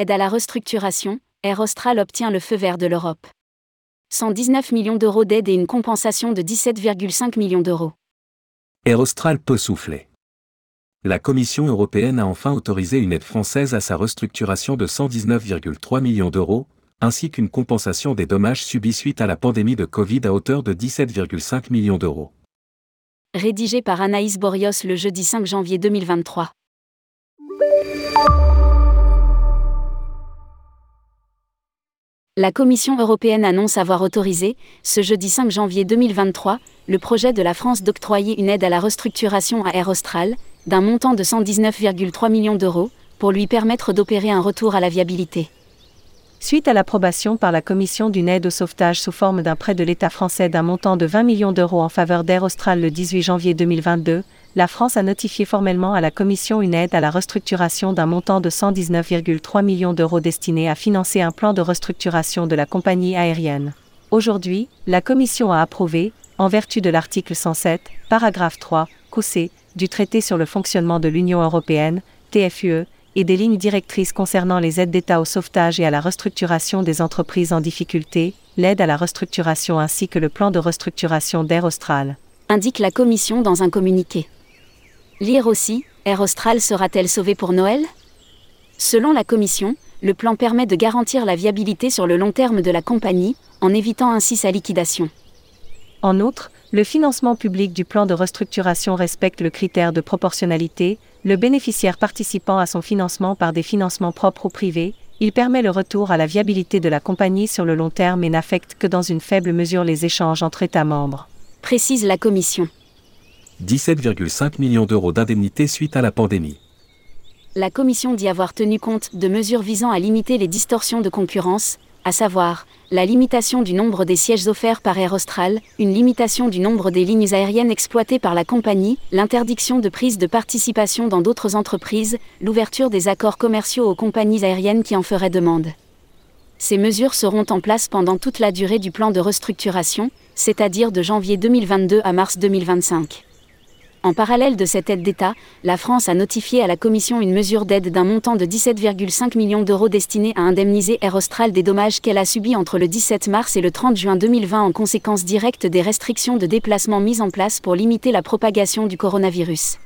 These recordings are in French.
Aide à la restructuration, Air Austral obtient le feu vert de l'Europe. 119 millions d'euros d'aide et une compensation de 17,5 millions d'euros. Air Austral peut souffler. La Commission européenne a enfin autorisé une aide française à sa restructuration de 119,3 millions d'euros, ainsi qu'une compensation des dommages subis suite à la pandémie de Covid à hauteur de 17,5 millions d'euros. Rédigé par Anaïs Borios le jeudi 5 janvier 2023. La Commission européenne annonce avoir autorisé, ce jeudi 5 janvier 2023, le projet de la France d'octroyer une aide à la restructuration à Air Austral, d'un montant de 119,3 millions d'euros, pour lui permettre d'opérer un retour à la viabilité. Suite à l'approbation par la Commission d'une aide au sauvetage sous forme d'un prêt de l'État français d'un montant de 20 millions d'euros en faveur d'Air Austral le 18 janvier 2022, la France a notifié formellement à la Commission une aide à la restructuration d'un montant de 119,3 millions d'euros destiné à financer un plan de restructuration de la compagnie aérienne. Aujourd'hui, la Commission a approuvé, en vertu de l'article 107, paragraphe 3, QC, du traité sur le fonctionnement de l'Union européenne, TFUE, et des lignes directrices concernant les aides d'État au sauvetage et à la restructuration des entreprises en difficulté, l'aide à la restructuration ainsi que le plan de restructuration d'Air Austral. Indique la Commission dans un communiqué. Lire aussi, Air Austral sera-t-elle sauvée pour Noël? Selon la Commission, le plan permet de garantir la viabilité sur le long terme de la compagnie, en évitant ainsi sa liquidation. En outre, le financement public du plan de restructuration respecte le critère de proportionnalité, le bénéficiaire participant à son financement par des financements propres ou privés, il permet le retour à la viabilité de la compagnie sur le long terme et n'affecte que dans une faible mesure les échanges entre États membres. Précise la Commission. 17,5 millions d'euros d'indemnités suite à la pandémie. La Commission dit avoir tenu compte de mesures visant à limiter les distorsions de concurrence, à savoir la limitation du nombre des sièges offerts par Air Austral, une limitation du nombre des lignes aériennes exploitées par la compagnie, l'interdiction de prise de participation dans d'autres entreprises, l'ouverture des accords commerciaux aux compagnies aériennes qui en feraient demande. Ces mesures seront en place pendant toute la durée du plan de restructuration, c'est-à-dire de janvier 2022 à mars 2025. En parallèle de cette aide d'État, la France a notifié à la Commission une mesure d'aide d'un montant de 17,5 millions d'euros destinée à indemniser Air Austral des dommages qu'elle a subis entre le 17 mars et le 30 juin 2020 en conséquence directe des restrictions de déplacement mises en place pour limiter la propagation du coronavirus.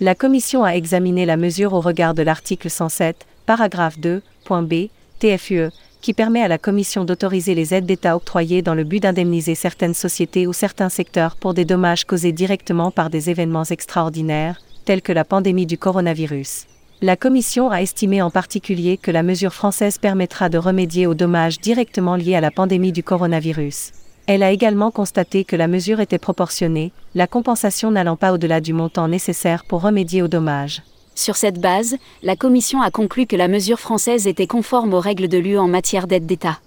La Commission a examiné la mesure au regard de l'article 107, paragraphe 2, point B, TFUE, qui permet à la Commission d'autoriser les aides d'État octroyées dans le but d'indemniser certaines sociétés ou certains secteurs pour des dommages causés directement par des événements extraordinaires, tels que la pandémie du coronavirus. La Commission a estimé en particulier que la mesure française permettra de remédier aux dommages directement liés à la pandémie du coronavirus. Elle a également constaté que la mesure était proportionnée, la compensation n'allant pas au-delà du montant nécessaire pour remédier aux dommages. Sur cette base, la Commission a conclu que la mesure française était conforme aux règles de l'UE en matière d'aide d'État.